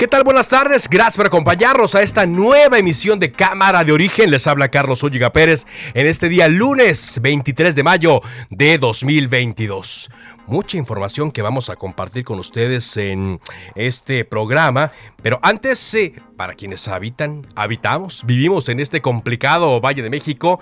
¿Qué tal? Buenas tardes. Gracias por acompañarnos a esta nueva emisión de Cámara de Origen. Les habla Carlos Ulliga Pérez en este día lunes 23 de mayo de 2022. Mucha información que vamos a compartir con ustedes en este programa, pero antes, eh, para quienes habitan, habitamos, vivimos en este complicado Valle de México,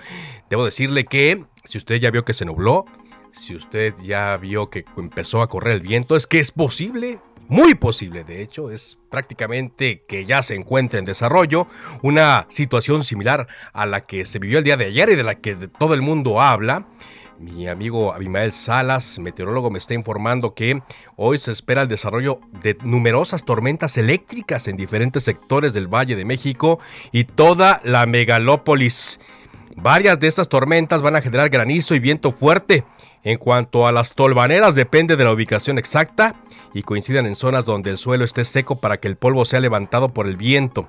debo decirle que si usted ya vio que se nubló, si usted ya vio que empezó a correr el viento, es que es posible muy posible de hecho, es prácticamente que ya se encuentra en desarrollo una situación similar a la que se vivió el día de ayer y de la que todo el mundo habla. Mi amigo Abimael Salas, meteorólogo, me está informando que hoy se espera el desarrollo de numerosas tormentas eléctricas en diferentes sectores del Valle de México y toda la megalópolis. Varias de estas tormentas van a generar granizo y viento fuerte. En cuanto a las tolvaneras, depende de la ubicación exacta y coincidan en zonas donde el suelo esté seco para que el polvo sea levantado por el viento.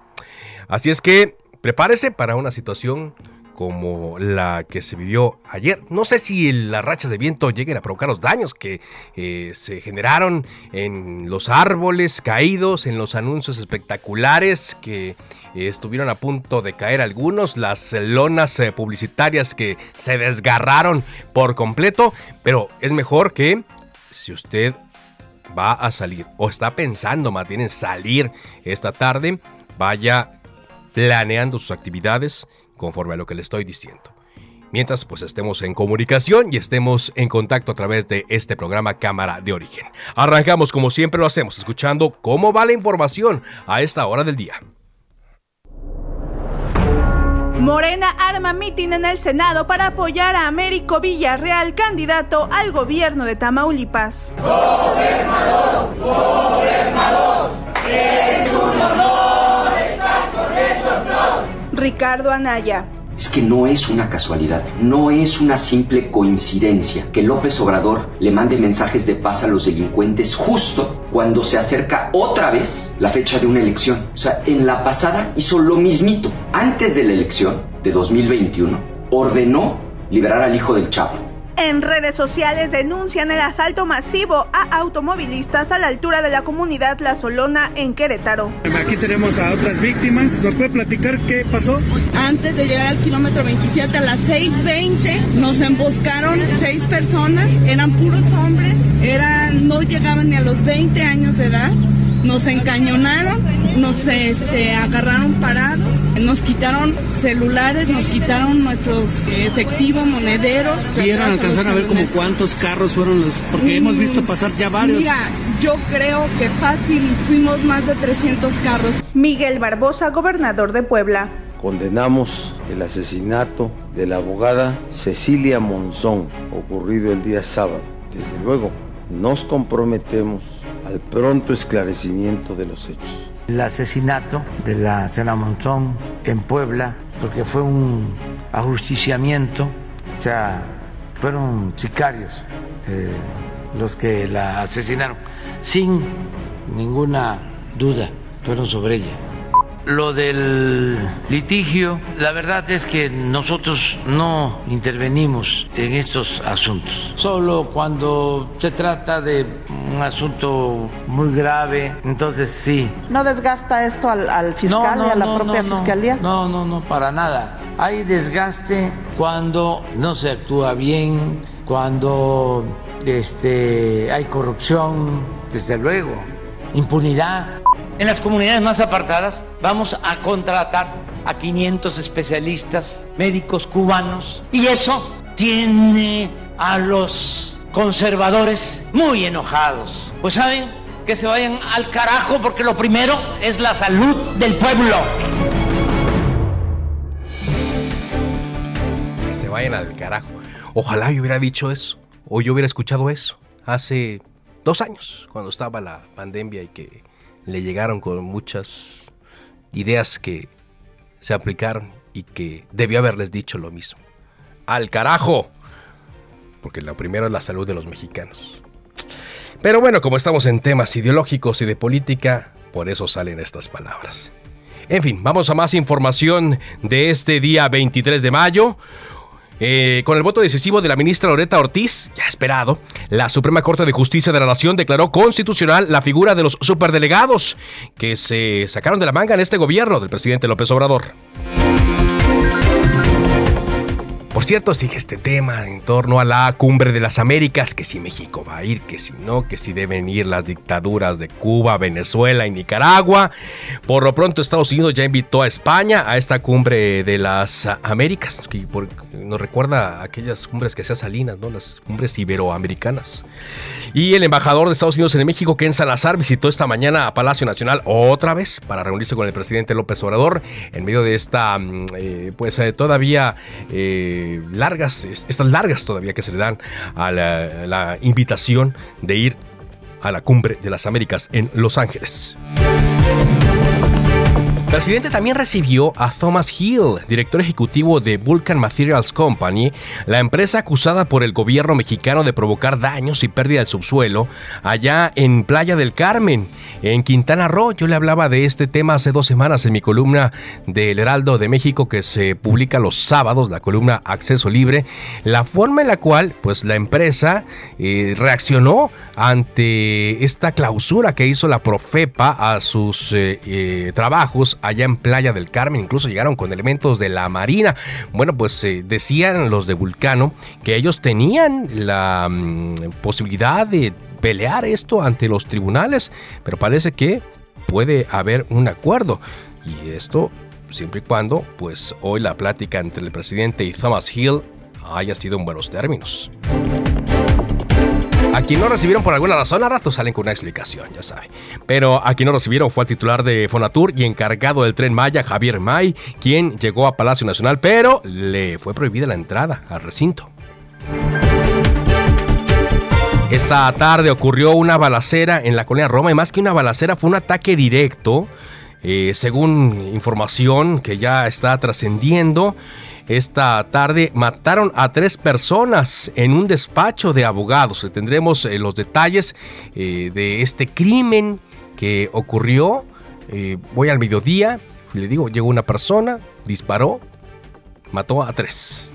Así es que prepárese para una situación como la que se vivió ayer. No sé si las rachas de viento lleguen a provocar los daños que eh, se generaron en los árboles caídos, en los anuncios espectaculares que eh, estuvieron a punto de caer algunos, las lonas eh, publicitarias que se desgarraron por completo, pero es mejor que si usted va a salir o está pensando más bien en salir esta tarde, vaya planeando sus actividades conforme a lo que le estoy diciendo. Mientras pues estemos en comunicación y estemos en contacto a través de este programa Cámara de Origen. Arrancamos como siempre lo hacemos, escuchando cómo va la información a esta hora del día. Morena arma mitin en el Senado para apoyar a Américo Villarreal, candidato al gobierno de Tamaulipas. Gobernador, gobernador, es un honor estar con el doctor. Ricardo Anaya. Es que no es una casualidad, no es una simple coincidencia que López Obrador le mande mensajes de paz a los delincuentes justo cuando se acerca otra vez la fecha de una elección. O sea, en la pasada hizo lo mismito. Antes de la elección de 2021, ordenó liberar al hijo del Chapo en redes sociales denuncian el asalto masivo a automovilistas a la altura de la comunidad La Solona en Querétaro. Aquí tenemos a otras víctimas. ¿Nos puede platicar qué pasó? Antes de llegar al kilómetro 27 a las 6.20 nos emboscaron seis personas, eran puros hombres, eran, no llegaban ni a los 20 años de edad nos encañonaron, nos este, agarraron parados, nos quitaron celulares, nos quitaron nuestros efectivos, monederos. ¿Pudieron alcanzar a ver como cuántos carros fueron los? Porque hemos visto pasar ya varios. Mira, yo creo que fácil fuimos más de 300 carros. Miguel Barbosa, gobernador de Puebla. Condenamos el asesinato de la abogada Cecilia Monzón, ocurrido el día sábado. Desde luego, nos comprometemos al pronto esclarecimiento de los hechos. El asesinato de la señora Monzón en Puebla, porque fue un ajusticiamiento, o sea, fueron sicarios eh, los que la asesinaron, sin ninguna duda, fueron sobre ella. Lo del litigio, la verdad es que nosotros no intervenimos en estos asuntos. Solo cuando se trata de un asunto muy grave, entonces sí. ¿No desgasta esto al, fiscal y a la propia fiscalía? No, no, no, para nada. Hay desgaste cuando no se actúa bien, cuando este, hay corrupción, desde luego, impunidad. En las comunidades más apartadas vamos a contratar a 500 especialistas médicos cubanos y eso tiene a los conservadores muy enojados. Pues saben que se vayan al carajo porque lo primero es la salud del pueblo. Que se vayan al carajo. Ojalá yo hubiera dicho eso o yo hubiera escuchado eso hace dos años cuando estaba la pandemia y que le llegaron con muchas ideas que se aplicaron y que debió haberles dicho lo mismo. ¡Al carajo! Porque lo primero es la salud de los mexicanos. Pero bueno, como estamos en temas ideológicos y de política, por eso salen estas palabras. En fin, vamos a más información de este día 23 de mayo. Eh, con el voto decisivo de la ministra Loreta Ortiz, ya esperado, la Suprema Corte de Justicia de la Nación declaró constitucional la figura de los superdelegados que se sacaron de la manga en este gobierno del presidente López Obrador. Por cierto, sigue este tema en torno a la cumbre de las Américas, que si México va a ir, que si no, que si deben ir las dictaduras de Cuba, Venezuela y Nicaragua. Por lo pronto Estados Unidos ya invitó a España a esta cumbre de las Américas, que nos recuerda aquellas cumbres que hacía Salinas, ¿no? las cumbres iberoamericanas. Y el embajador de Estados Unidos en México, Ken Salazar, visitó esta mañana a Palacio Nacional otra vez para reunirse con el presidente López Obrador en medio de esta, mm, eh, pues eh, todavía... Eh, largas, estas largas todavía que se le dan a la invitación de ir a la cumbre de las Américas en Los Ángeles. Presidente también recibió a Thomas Hill, director ejecutivo de Vulcan Materials Company, la empresa acusada por el gobierno mexicano de provocar daños y pérdida del subsuelo allá en Playa del Carmen, en Quintana Roo. Yo le hablaba de este tema hace dos semanas en mi columna del Heraldo de México que se publica los sábados, la columna Acceso Libre, la forma en la cual pues la empresa eh, reaccionó ante esta clausura que hizo la Profepa a sus eh, eh, trabajos allá en Playa del Carmen, incluso llegaron con elementos de la Marina. Bueno, pues eh, decían los de Vulcano que ellos tenían la mm, posibilidad de pelear esto ante los tribunales, pero parece que puede haber un acuerdo. Y esto siempre y cuando, pues hoy la plática entre el presidente y Thomas Hill haya sido en buenos términos. A quien no recibieron por alguna razón, a rato salen con una explicación, ya sabe. Pero a quien no recibieron fue al titular de Fonatur y encargado del tren Maya, Javier May, quien llegó a Palacio Nacional, pero le fue prohibida la entrada al recinto. Esta tarde ocurrió una balacera en la colonia Roma y más que una balacera fue un ataque directo, eh, según información que ya está trascendiendo. Esta tarde mataron a tres personas en un despacho de abogados. Tendremos eh, los detalles eh, de este crimen que ocurrió. Eh, voy al mediodía, le digo, llegó una persona, disparó, mató a tres.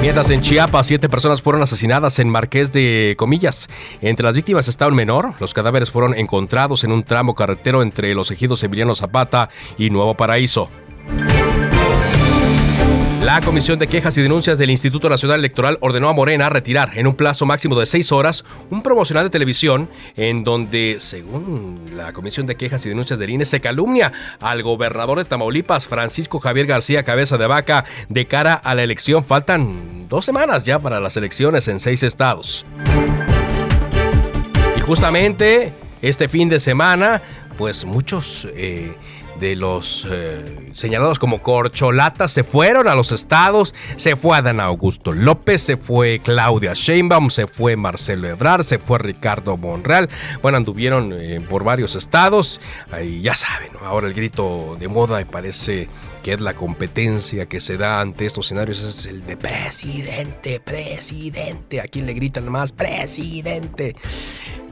Mientras en Chiapas, siete personas fueron asesinadas en Marqués de Comillas. Entre las víctimas está un menor. Los cadáveres fueron encontrados en un tramo carretero entre los ejidos Emiliano Zapata y Nuevo Paraíso. La Comisión de Quejas y Denuncias del Instituto Nacional Electoral ordenó a Morena retirar en un plazo máximo de seis horas un promocional de televisión en donde, según la Comisión de Quejas y Denuncias del INE, se calumnia al gobernador de Tamaulipas, Francisco Javier García Cabeza de Vaca, de cara a la elección. Faltan dos semanas ya para las elecciones en seis estados. Y justamente este fin de semana, pues muchos... Eh, de los eh, señalados como corcholatas se fueron a los estados, se fue Adán Augusto López, se fue Claudia Sheinbaum, se fue Marcelo Ebrard, se fue Ricardo Monreal, bueno, anduvieron eh, por varios estados, y ya saben, ahora el grito de moda y parece que es la competencia que se da ante estos escenarios, es el de presidente, presidente, a quién le gritan más, presidente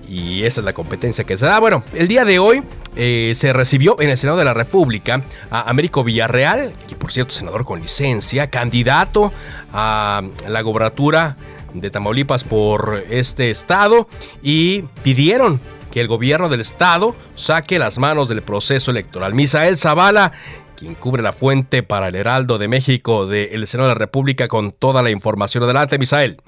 y esa es la competencia que se da. Bueno, el día de hoy eh, se recibió en el Senado de la República a Américo Villarreal, que por cierto senador con licencia, candidato a la gobernatura de Tamaulipas por este estado y pidieron que el gobierno del estado saque las manos del proceso electoral. Misael Zavala quien cubre la fuente para el Heraldo de México del Senado de la República con toda la información. Adelante, Misael.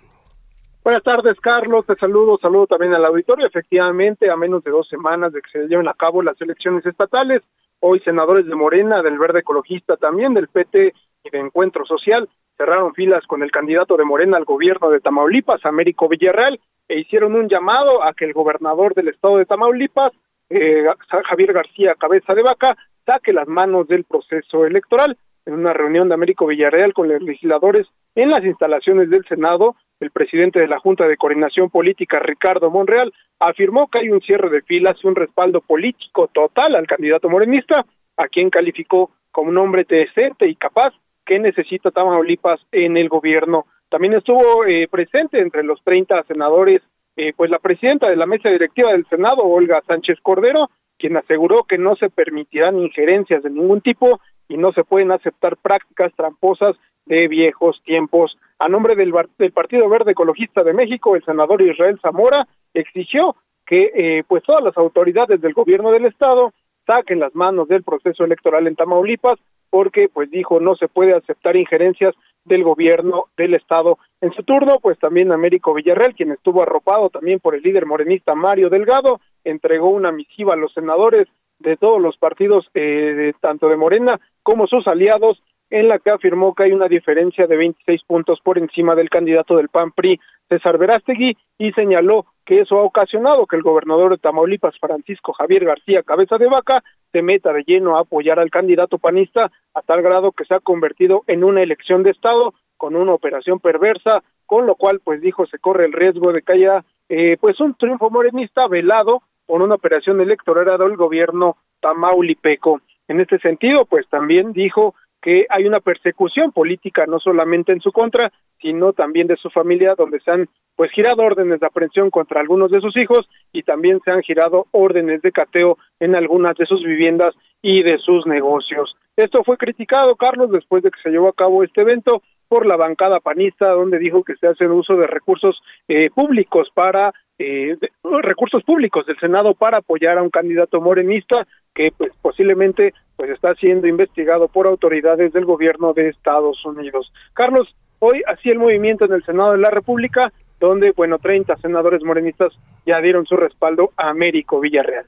Buenas tardes, Carlos. Te saludo, saludo también al auditorio. Efectivamente, a menos de dos semanas de que se lleven a cabo las elecciones estatales, Hoy senadores de Morena, del Verde Ecologista también, del PT y de Encuentro Social cerraron filas con el candidato de Morena al gobierno de Tamaulipas, Américo Villarreal, e hicieron un llamado a que el gobernador del estado de Tamaulipas, eh, Javier García Cabeza de Vaca, saque las manos del proceso electoral. En una reunión de Américo Villarreal con los legisladores en las instalaciones del Senado, el presidente de la Junta de Coordinación Política, Ricardo Monreal, afirmó que hay un cierre de filas y un respaldo político total al candidato morenista, a quien calificó como un hombre decente y capaz que necesita Tamaulipas en el gobierno. También estuvo eh, presente entre los 30 senadores, eh, pues la presidenta de la mesa directiva del Senado, Olga Sánchez Cordero, quien aseguró que no se permitirán injerencias de ningún tipo y no se pueden aceptar prácticas tramposas de viejos tiempos. A nombre del, Partido Verde Ecologista de México, el senador Israel Zamora exigió que eh, pues todas las autoridades del gobierno del estado saquen las manos del proceso electoral en Tamaulipas porque pues dijo no se puede aceptar injerencias del gobierno del estado. En su turno, pues también Américo Villarreal, quien estuvo arropado también por el líder morenista Mario Delgado, entregó una misiva a los senadores de todos los partidos, eh, tanto de Morena como sus aliados, en la que afirmó que hay una diferencia de 26 puntos por encima del candidato del PAN PRI, César Verástegui, y señaló que eso ha ocasionado que el gobernador de Tamaulipas, Francisco Javier García Cabeza de Vaca, se meta de lleno a apoyar al candidato panista a tal grado que se ha convertido en una elección de Estado con una operación perversa, con lo cual, pues dijo, se corre el riesgo de que haya, eh, pues, un triunfo morenista velado por una operación electoral del gobierno tamaulipeco. En este sentido, pues también dijo que hay una persecución política no solamente en su contra, sino también de su familia, donde se han pues girado órdenes de aprehensión contra algunos de sus hijos y también se han girado órdenes de cateo en algunas de sus viviendas y de sus negocios. Esto fue criticado, Carlos, después de que se llevó a cabo este evento por la bancada panista, donde dijo que se hace uso de recursos eh, públicos para eh, recursos públicos del Senado para apoyar a un candidato morenista que pues posiblemente pues está siendo investigado por autoridades del gobierno de Estados Unidos. Carlos, hoy así el movimiento en el Senado de la República, donde bueno 30 senadores morenistas ya dieron su respaldo a Américo Villarreal.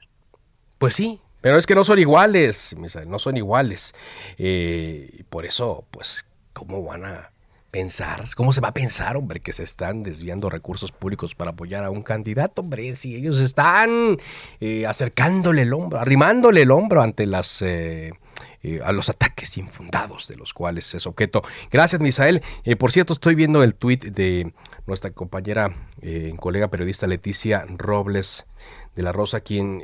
Pues sí, pero es que no son iguales, no son iguales. Eh, por eso, pues, ¿cómo van a pensar, cómo se va a pensar, hombre, que se están desviando recursos públicos para apoyar a un candidato, hombre, si ellos están eh, acercándole el hombro, arrimándole el hombro ante las... Eh, eh, a los ataques infundados de los cuales es objeto. Gracias, Misael. por cierto, estoy viendo el tuit de nuestra compañera, colega periodista Leticia Robles de la Rosa, quien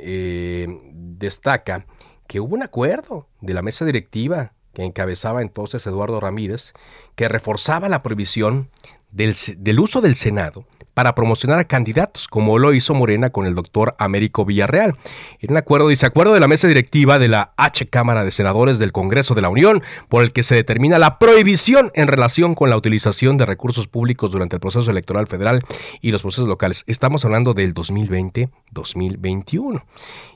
destaca que hubo un acuerdo de la mesa directiva que encabezaba entonces Eduardo Ramírez, que reforzaba la prohibición del, uso del Senado para promocionar a candidatos, como lo hizo Morena con el doctor Américo Villarreal. En un acuerdo, dice acuerdo de la mesa directiva de la H Cámara de Senadores del Congreso de la Unión, por el que se determina la prohibición en relación con la utilización de recursos públicos durante el proceso electoral federal y los procesos locales. Estamos hablando del 2020-2021.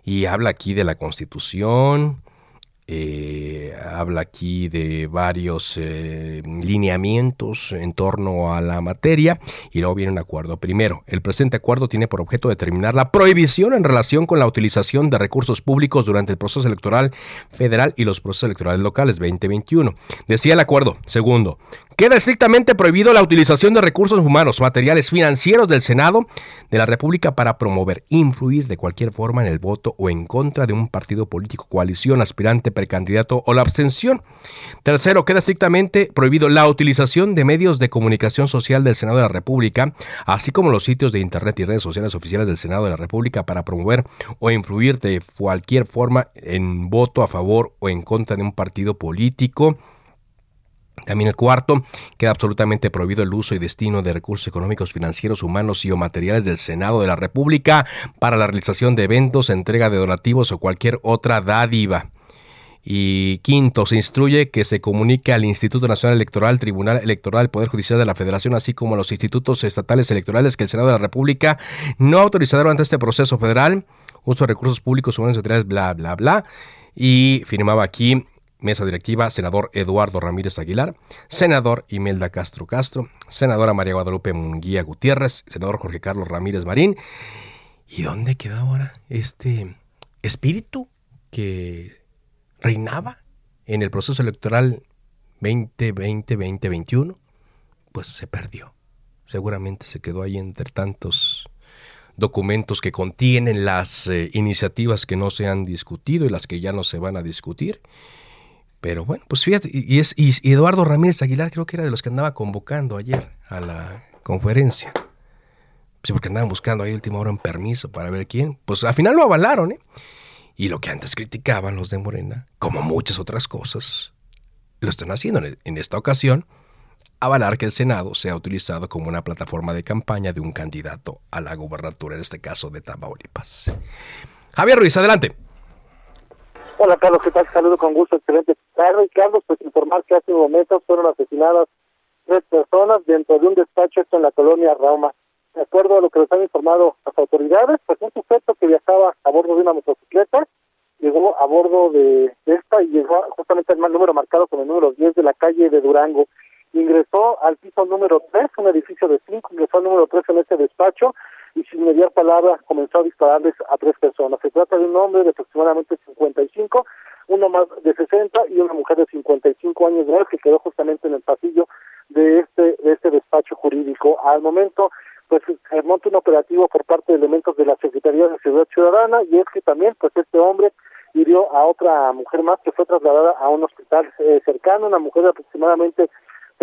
Y habla aquí de la Constitución, eh, habla aquí de varios eh, lineamientos en torno a la materia y luego viene un acuerdo. Primero, el presente acuerdo tiene por objeto determinar la prohibición en relación con la utilización de recursos públicos durante el proceso electoral federal y los procesos electorales locales 2021. Decía el acuerdo. Segundo, Queda estrictamente prohibido la utilización de recursos humanos, materiales financieros del Senado de la República para promover, influir de cualquier forma en el voto o en contra de un partido político, coalición, aspirante, precandidato o la abstención. Tercero, queda estrictamente prohibido la utilización de medios de comunicación social del Senado de la República, así como los sitios de Internet y redes sociales oficiales del Senado de la República para promover o influir de cualquier forma en voto a favor o en contra de un partido político también el cuarto, queda absolutamente prohibido el uso y destino de recursos económicos, financieros, humanos y o materiales del Senado de la República para la realización de eventos, entrega de donativos o cualquier otra dádiva. Y quinto, se instruye que se comunique al Instituto Nacional Electoral, Tribunal Electoral, Poder Judicial de la Federación, así como a los institutos estatales electorales que el Senado de la República no autorizará durante este proceso federal uso de recursos públicos, humanos y materiales, bla, bla, bla. Y firmaba aquí Mesa directiva, senador Eduardo Ramírez Aguilar, senador Imelda Castro Castro, senadora María Guadalupe Munguía Gutiérrez, senador Jorge Carlos Ramírez Marín. ¿Y dónde queda ahora este espíritu que reinaba en el proceso electoral 2020-2021, pues se perdió. Seguramente se quedó ahí entre tantos documentos que contienen las eh, iniciativas que no se han discutido y las que ya no se van a discutir. Pero bueno, pues fíjate, y, es, y Eduardo Ramírez Aguilar creo que era de los que andaba convocando ayer a la conferencia. Sí, porque andaban buscando ahí última hora un permiso para ver quién. Pues al final lo avalaron, ¿eh? Y lo que antes criticaban los de Morena, como muchas otras cosas, lo están haciendo en esta ocasión avalar que el Senado sea utilizado como una plataforma de campaña de un candidato a la gubernatura, en este caso de Tamaulipas. Javier Ruiz, adelante. Hola Carlos, ¿qué tal? Saludo con gusto, excelente tarde. Carlos, pues informar que hace un momento fueron asesinadas tres personas dentro de un despacho en la colonia Rauma. De acuerdo a lo que nos han informado las autoridades, pues un sujeto que viajaba a bordo de una motocicleta llegó a bordo de, esta y llegó justamente el número marcado con el número 10 de la calle de Durango ingresó al piso número 3, un edificio de 5, ingresó al número 3 en este despacho y sin mediar palabra comenzó a dispararles a tres personas. Se trata de un hombre de aproximadamente 55, uno más de 60 y una mujer de 55 años de edad que quedó justamente en el pasillo de este de este despacho jurídico. Al momento pues se monta un operativo por parte de elementos de la Secretaría de Seguridad Ciudadana y es que también pues este hombre hirió a otra mujer más que fue trasladada a un hospital eh, cercano, una mujer de aproximadamente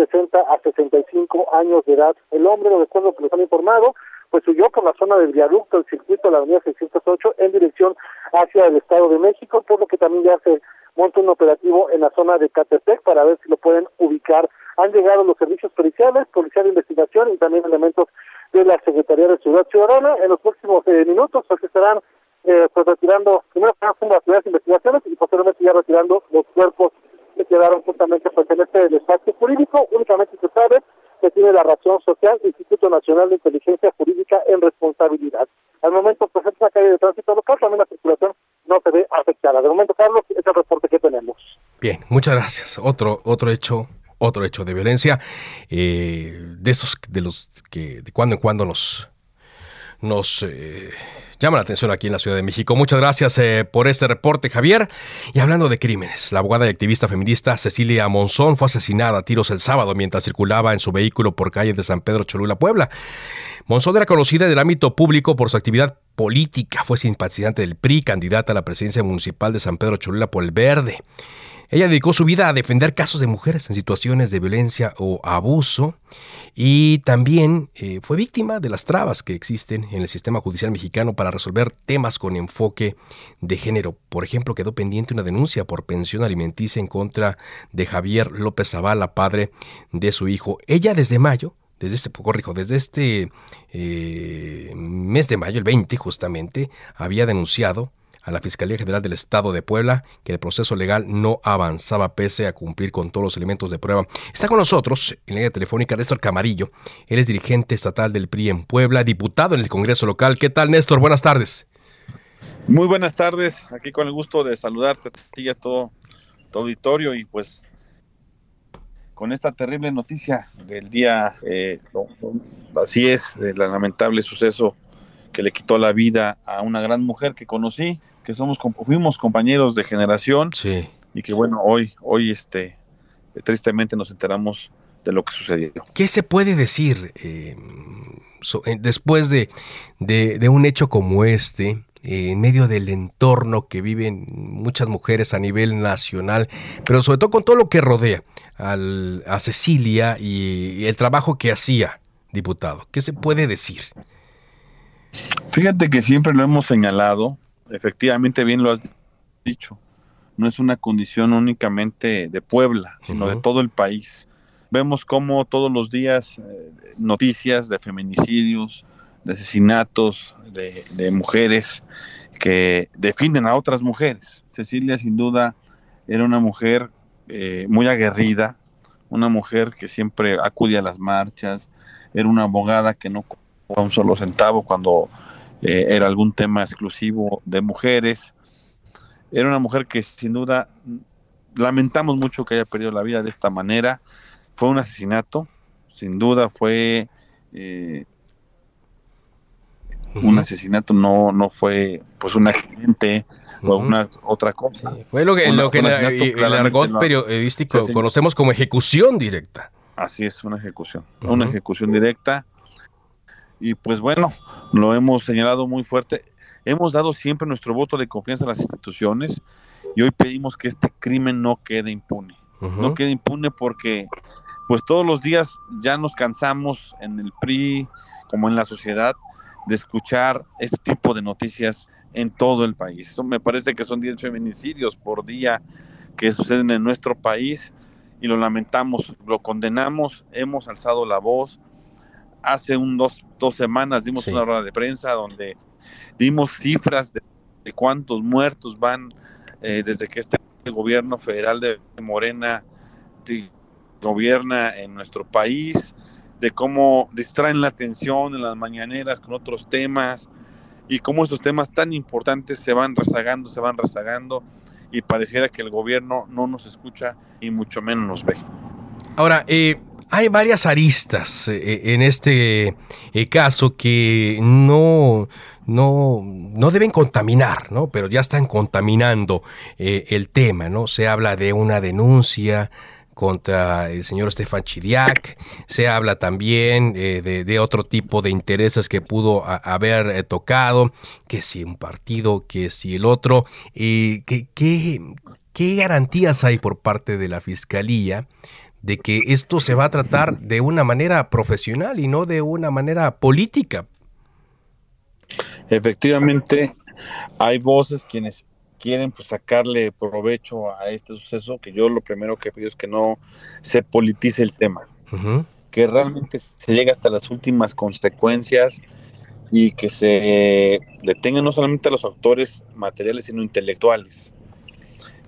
60 a 65 años de edad. El hombre, lo recuerdo que nos han informado, pues huyó por la zona del viaducto, el circuito de la avenida 608, en dirección hacia el Estado de México, por lo que también ya se monta un operativo en la zona de Catepec para ver si lo pueden ubicar. Han llegado los servicios policiales, policía de investigación y también elementos de la Secretaría de Ciudad Ciudadana. En los próximos eh, minutos pues estarán eh, pues retirando, primero las primeras investigaciones y posteriormente ya retirando los cuerpos que quedaron justamente pues en este espacio jurídico. Que tiene la razón social Instituto Nacional de Inteligencia Jurídica en responsabilidad. Al momento, pues es una calle de tránsito local, también la circulación no se ve afectada. De momento, Carlos, es el reporte que tenemos. Bien, muchas gracias. Otro, otro hecho otro hecho de violencia eh, de esos de los que de cuando en cuando nos nos eh, llama la atención aquí en la Ciudad de México. Muchas gracias eh, por este reporte, Javier. Y hablando de crímenes, la abogada y activista feminista Cecilia Monzón fue asesinada a tiros el sábado mientras circulaba en su vehículo por calle de San Pedro Cholula, Puebla. Monzón era conocida en el ámbito público por su actividad política. Fue simpatizante del PRI, candidata a la presidencia municipal de San Pedro Cholula por el Verde. Ella dedicó su vida a defender casos de mujeres en situaciones de violencia o abuso y también eh, fue víctima de las trabas que existen en el sistema judicial mexicano para resolver temas con enfoque de género. Por ejemplo, quedó pendiente una denuncia por pensión alimenticia en contra de Javier López Zavala, padre de su hijo. Ella desde mayo desde este, corrijo, desde este eh, mes de mayo, el 20 justamente, había denunciado a la Fiscalía General del Estado de Puebla que el proceso legal no avanzaba pese a cumplir con todos los elementos de prueba. Está con nosotros en línea telefónica Néstor Camarillo. Él es dirigente estatal del PRI en Puebla, diputado en el Congreso local. ¿Qué tal, Néstor? Buenas tardes. Muy buenas tardes. Aquí con el gusto de saludarte a ti y a todo tu auditorio y pues con esta terrible noticia del día, eh, así es, del lamentable suceso que le quitó la vida a una gran mujer que conocí que somos fuimos compañeros de generación sí. y que bueno hoy hoy este tristemente nos enteramos de lo que sucedió. ¿Qué se puede decir eh, eh, después de, de, un hecho como este? Eh, en medio del entorno que viven muchas mujeres a nivel nacional, pero sobre todo con todo lo que rodea al, a Cecilia y el trabajo que hacía, diputado. ¿Qué se puede decir? Fíjate que siempre lo hemos señalado, efectivamente bien lo has dicho, no es una condición únicamente de Puebla, sino de todo el país. Vemos cómo todos los días eh, noticias de feminicidios, de asesinatos de, mujeres que defienden a otras mujeres. Cecilia sin duda era una mujer eh, muy aguerrida, una mujer que siempre acudía a las marchas, era una abogada que no un solo centavo cuando eh, era algún tema exclusivo de mujeres. Era una mujer que sin duda lamentamos mucho que haya perdido la vida de esta manera. Fue un asesinato, sin duda fue... Eh, un asesinato no, no fue pues un accidente o una otra cosa. fue lo que, lo que el argot periodístico conocemos como ejecución directa. Así es, una ejecución, una ejecución directa. Y pues bueno, lo hemos señalado muy fuerte. Hemos dado siempre nuestro voto de confianza a las instituciones y hoy pedimos que este crimen no quede impune. No quede impune porque pues todos los días ya nos cansamos en el PRI como en la sociedad de escuchar este tipo de noticias en todo el país. me parece que son 10 feminicidios por día que suceden en nuestro país y lo lamentamos, lo condenamos, hemos alzado la voz. Hace un dos, dos semanas dimos una rueda de prensa donde dimos cifras de, cuántos muertos van eh, desde que este gobierno federal de Morena gobierna en nuestro país de cómo distraen la atención en las mañaneras con otros temas y cómo estos temas tan importantes se van rezagando, se van rezagando y pareciera que el gobierno no nos escucha y mucho menos nos ve. Ahora, eh, hay varias aristas eh, en este eh, caso que no, no, no deben contaminar, ¿no? Pero ya están contaminando el tema, ¿no? Se habla de una denuncia contra el señor Estefan Chidiac, se habla también eh, de, otro tipo de intereses que pudo haber eh, tocado, que si un partido, que si el otro, y ¿qué, qué, garantías hay por parte de la Fiscalía de que esto se va a tratar de una manera profesional y no de una manera política? Efectivamente, hay voces quienes quieren pues sacarle provecho a este suceso, que yo lo primero que pido es que no se politice el tema, que realmente se llegue hasta las últimas consecuencias y que se detengan no solamente a los autores materiales, sino intelectuales.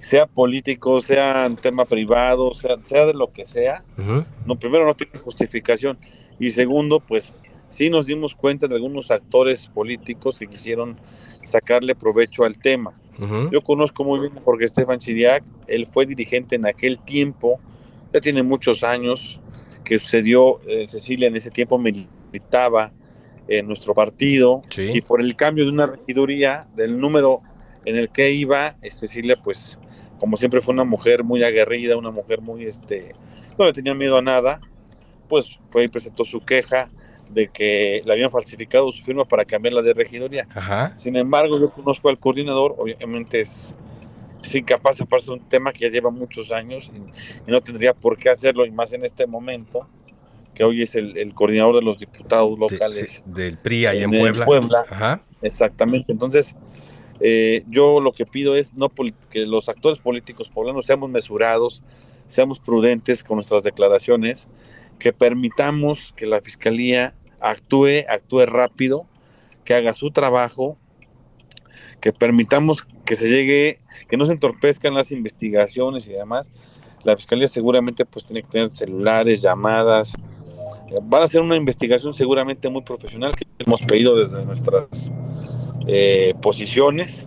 Sea político, sea un tema privado, sea, sea de lo que sea, no, primero no tiene justificación. Y segundo, pues sí nos dimos cuenta de algunos actores políticos que quisieron sacarle provecho al tema. Yo conozco muy bien porque Estefan Chiriac, él fue dirigente en aquel tiempo, ya tiene muchos años, que sucedió, eh, Cecilia en ese tiempo militaba en nuestro partido y por el cambio de una regiduría, del número en el que iba, eh, Cecilia pues como siempre fue una mujer muy aguerrida, una mujer muy, este, no le tenía miedo a nada, pues fue y presentó su queja, de que le habían falsificado su firma para cambiarla de regidoría. Sin embargo, yo conozco al coordinador, obviamente es, incapaz de pasar un tema que ya lleva muchos años y, no tendría por qué hacerlo, y más en este momento, que hoy es el, coordinador de los diputados locales. del PRI ahí en, Puebla. Exactamente, entonces... Eh, yo lo que pido es no que los actores políticos poblanos seamos mesurados, seamos prudentes con nuestras declaraciones, que permitamos que la fiscalía actúe, actúe rápido, que haga su trabajo, que permitamos que se llegue, que no se entorpezcan las investigaciones y demás. La fiscalía seguramente pues tiene que tener celulares, llamadas. Van a hacer una investigación seguramente muy profesional que hemos pedido desde nuestras eh, posiciones.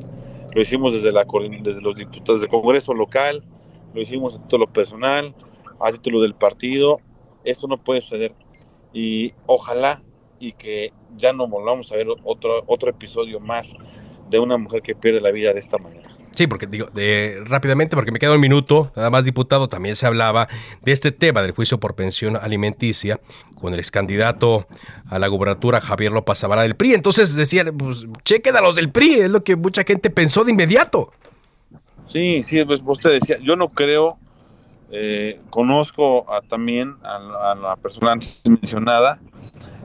Lo hicimos desde, la, desde los diputados del Congreso local, lo hicimos a título personal, a título del partido esto no puede suceder y ojalá y que ya no volvamos a ver otro, otro episodio más de una mujer que pierde la vida de esta manera. Sí, porque digo, rápidamente, porque me queda un minuto, nada más diputado, también se hablaba de este tema del juicio por pensión alimenticia con el ex candidato a la gubernatura Javier López Zavara del PRI. Entonces decían, pues chequen a los del PRI, es lo que mucha gente pensó de inmediato. Sí, sí, pues usted decía, yo no creo eh, conozco también a, la persona antes mencionada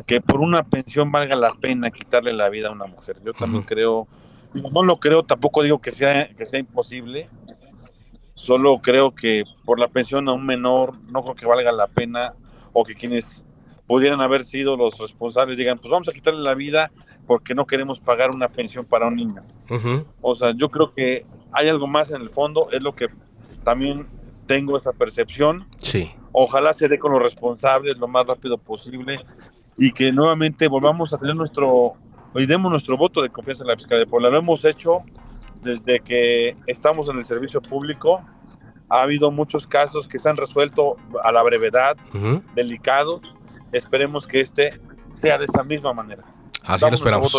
que por una pensión valga la pena quitarle la vida a una mujer. Yo también creo, no lo creo, tampoco digo que sea, que sea imposible, solo creo que por la pensión a un menor no creo que valga la pena o que quienes pudieran haber sido los responsables digan, pues vamos a quitarle la vida porque no queremos pagar una pensión para un niño. O sea, yo creo que hay algo más en el fondo, es lo que también tengo esa percepción. Sí. Ojalá se dé con los responsables lo más rápido posible y que nuevamente volvamos a tener nuestro, hoy demos nuestro voto de confianza en la Fiscalía de Puebla. Lo hemos hecho desde que estamos en el servicio público. Ha habido muchos casos que se han resuelto a la brevedad, delicados. Esperemos que este sea de esa misma manera. Así lo esperamos.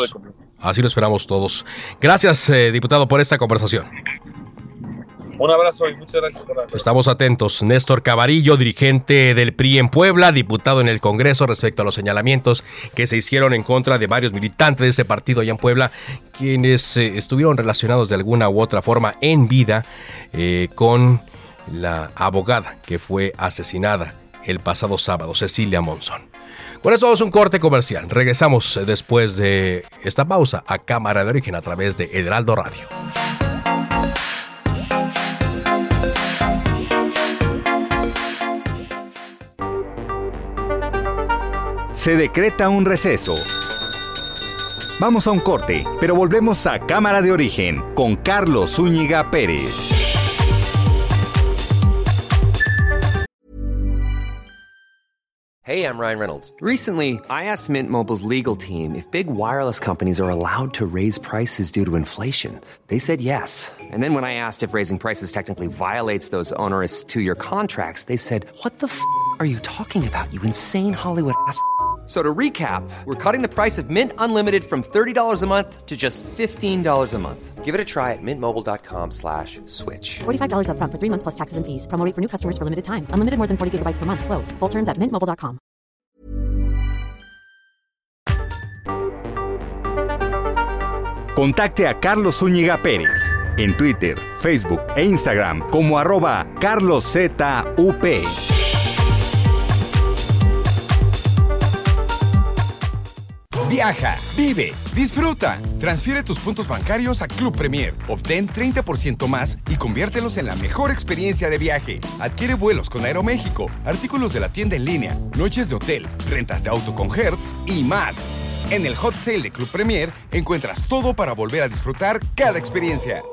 Así lo esperamos todos. Gracias, eh, diputado, por esta conversación. Un abrazo y muchas gracias por la... Estamos atentos. Néstor Cavarillo, dirigente del PRI en Puebla, diputado en el Congreso respecto a los señalamientos que se hicieron en contra de varios militantes de ese partido allá en Puebla, quienes eh, estuvieron relacionados de alguna u otra forma en vida eh, con la abogada que fue asesinada el pasado sábado, Cecilia Monzón. Con esto vamos a un corte comercial. Regresamos eh, después de esta pausa a Cámara de Origen a través de Heraldo Radio. Se decreta un receso. Vamos a un corte, pero volvemos a Cámara de Origen con Carlos Zúñiga Pérez. Hey, I'm Ryan Reynolds. Recently, I asked Mint Mobile's legal team if big wireless companies are allowed to raise prices due to inflation. They said yes. And then when I asked if raising prices technically violates those onerous two year contracts, they said, What the f are you talking about, you insane Hollywood ass? So to recap, we're cutting the price of Mint Unlimited from $30 a month to just $15 a month. Give it a try at mintmobile.com slash switch. $45 up front for three months plus taxes and fees. Promo for new customers for limited time. Unlimited more than 40 gigabytes per month. Slows. Full terms at mintmobile.com. Contacte a Carlos Zúñiga Pérez en Twitter, Facebook e Instagram como arroba carloszup. Viaja, vive, disfruta. Transfiere tus puntos bancarios a Club Premier. Obtén 30% más y conviértelos en la mejor experiencia de viaje. Adquiere vuelos con Aeroméxico, artículos de la tienda en línea, noches de hotel, rentas de auto con Hertz y más. En el Hot Sale de Club Premier encuentras todo para volver a disfrutar cada experiencia.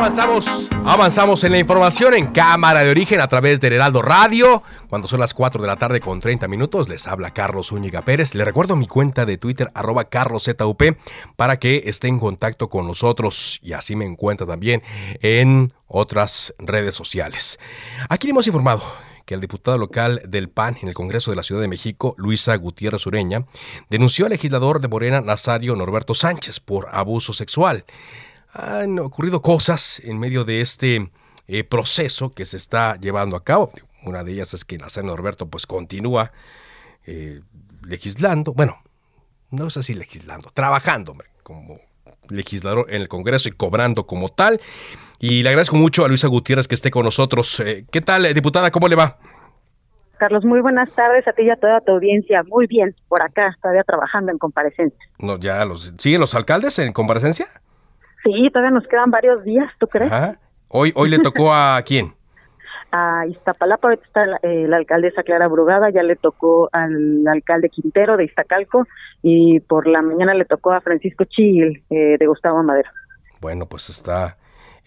Avanzamos, avanzamos en la información en cámara de origen a través del Heraldo Radio. Cuando son las 4 de la tarde con 30 minutos, les habla Carlos Úñiga Pérez. Le recuerdo mi cuenta de Twitter, arroba carloszup, para que esté en contacto con nosotros y así me encuentra también en otras redes sociales. Aquí le hemos informado que el diputado local del PAN en el Congreso de la Ciudad de México, Luisa Gutiérrez Ureña, denunció al legislador de Morena, Nazario Norberto Sánchez, por abuso sexual han ocurrido cosas en medio de este eh, proceso que se está llevando a cabo. Una de ellas es que Nazario Norberto pues continúa eh, legislando, bueno, no sé si legislando, trabajando como legislador en el Congreso y cobrando como tal. Y le agradezco mucho a Luisa Gutiérrez que esté con nosotros. Eh, ¿Qué tal, diputada? ¿Cómo le va? Carlos, muy buenas tardes a ti y a toda tu audiencia. Muy bien, por acá, todavía trabajando en comparecencia. No, ya los, ¿Siguen los alcaldes en comparecencia? Sí, todavía nos quedan varios días, ¿tú crees? Hoy, hoy le tocó a quién? a Iztapalapa, está eh, la, alcaldesa Clara Brugada, ya le tocó al alcalde Quintero de Iztacalco y por la mañana le tocó a Francisco Chil eh, de Gustavo Madero. Bueno, pues está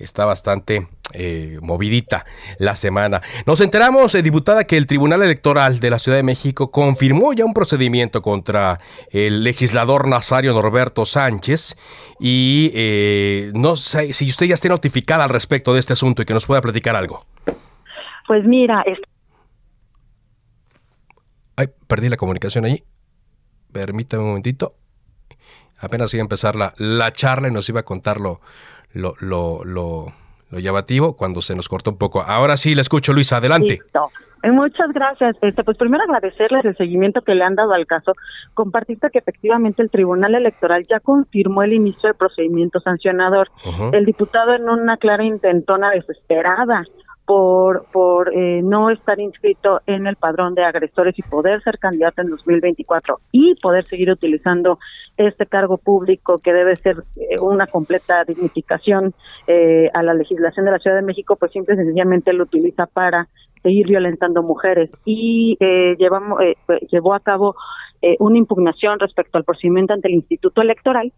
está bastante eh, movidita la semana. Nos enteramos, eh, diputada, que el Tribunal Electoral de la Ciudad de México confirmó ya un procedimiento contra el legislador Nazario Norberto Sánchez y eh, no sé si usted ya esté notificada al respecto de este asunto y que nos pueda platicar algo. Pues mira, Ay, perdí la comunicación allí. Permítame un momentito. Apenas iba a empezar la, la charla y nos iba a contar lo, lo, lo, lo, llamativo cuando se nos cortó un poco. Ahora sí, le escucho, Luisa, adelante. Eh, muchas gracias. Este, pues primero agradecerles el seguimiento que le han dado al caso. Compartirte que efectivamente el Tribunal Electoral ya confirmó el inicio del procedimiento sancionador. El diputado en una clara intentona desesperada por, por eh, no estar inscrito en el padrón de agresores y poder ser candidato en 2024 y poder seguir utilizando este cargo público que debe ser eh, una completa dignificación eh, a la legislación de la Ciudad de México, pues simple y sencillamente lo utiliza para seguir violentando mujeres y llevamos, pues, llevó a cabo una impugnación respecto al procedimiento ante el Instituto Electoral.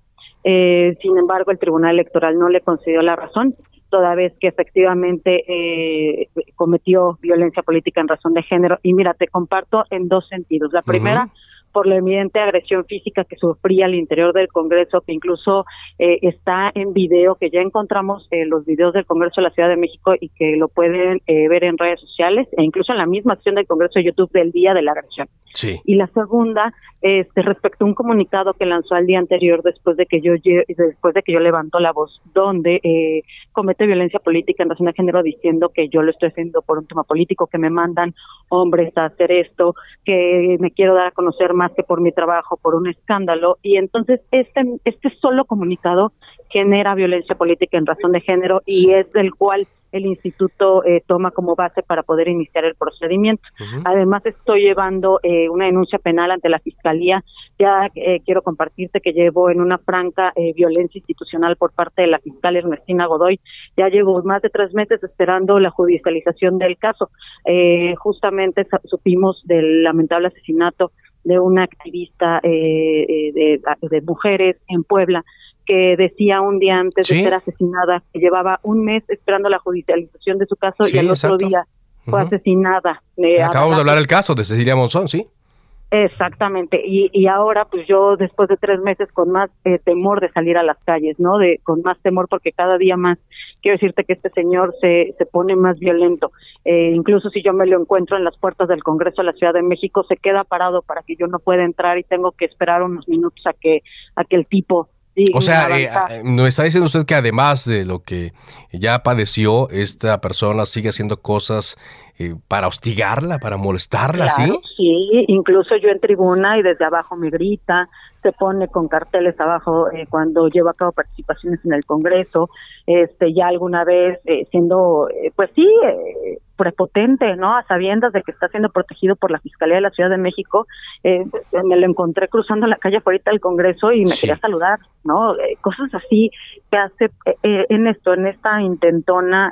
sin embargo, el Tribunal Electoral no le concedió la razón toda vez que efectivamente eh, cometió violencia política en razón de género. Y mira, te comparto en dos sentidos. La primera, por la evidente agresión física que sufría al interior del Congreso, que incluso eh, está en video, que ya encontramos eh, los videos del Congreso de la Ciudad de México y que lo pueden eh, ver en redes sociales e incluso en la misma acción del Congreso de YouTube del día de la agresión. Sí. Y la segunda, este, respecto a un comunicado que lanzó al día anterior después de que yo después de que yo levanto la voz, donde eh, comete violencia política en relación a género, diciendo que yo lo estoy haciendo por un tema político, que me mandan hombres a hacer esto, que me quiero dar a conocer más que por mi trabajo, por un escándalo. Y entonces este, este solo comunicado genera violencia política en razón de género y es del cual el instituto eh, toma como base para poder iniciar el procedimiento. Además, estoy llevando eh, una denuncia penal ante la Fiscalía. Ya eh, quiero compartirte que llevo en una franca violencia institucional por parte de la fiscal Ernestina Godoy. Ya llevo más de tres meses esperando la judicialización del caso. justamente supimos del lamentable asesinato de una activista de, de mujeres en Puebla que decía un día antes de ser asesinada que llevaba un mes esperando la judicialización de su caso y al otro día fue asesinada. Eh, Acabamos de hablar del caso de Cecilia Monzón, ¿sí? Exactamente, y, y ahora pues yo después de tres meses con más eh, temor de salir a las calles, ¿no? De con más temor porque cada día más quiero decirte que este señor se, se pone más violento. Eh, incluso si yo me lo encuentro en las puertas del Congreso de la Ciudad de México, se queda parado para que yo no pueda entrar y tengo que esperar unos minutos a que a que el tipo o sea, eh, eh, nos está diciendo usted que además de lo que ya padeció, esta persona sigue haciendo cosas eh, para hostigarla, para molestarla, ¿sí? Sí, incluso yo en tribuna y desde abajo me grita, se pone con carteles abajo eh, cuando lleva a cabo participaciones en el Congreso, este ya alguna vez eh, siendo, eh, pues sí, prepotente, ¿no? A sabiendas de que está siendo protegido por la Fiscalía de la Ciudad de México, me lo encontré cruzando la calle afuera del Congreso y me quería saludar, ¿no? cosas así que hace en esto, en esta intentona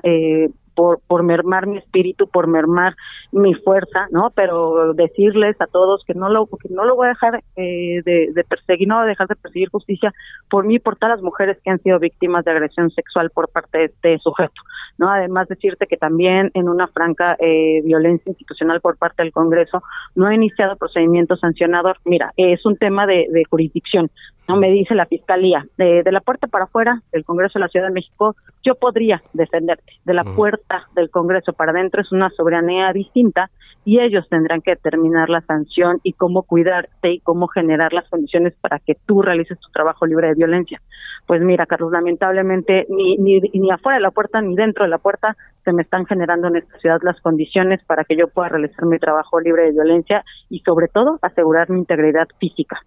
por, por mermar mi espíritu, por mermar mi fuerza, ¿no? Pero decirles a todos que no lo, que no lo voy a dejar eh, de, perseguir, no voy a dejar de perseguir justicia por mí y por todas las mujeres que han sido víctimas de agresión sexual por parte de este sujeto, ¿no? Además decirte que también en una franca eh, violencia institucional por parte del Congreso no ha iniciado procedimiento sancionador. Mira, es un tema de, de jurisdicción, no me dice la fiscalía de, la puerta para afuera del Congreso de la Ciudad de México yo podría defenderte de la puerta del Congreso para adentro es una soberanía distinta y ellos tendrán que determinar la sanción y cómo cuidarte y cómo generar las condiciones para que tú realices tu trabajo libre de violencia pues mira Carlos lamentablemente ni ni ni afuera de la puerta ni dentro de la puerta se me están generando en esta ciudad las condiciones para que yo pueda realizar mi trabajo libre de violencia y sobre todo asegurar mi integridad física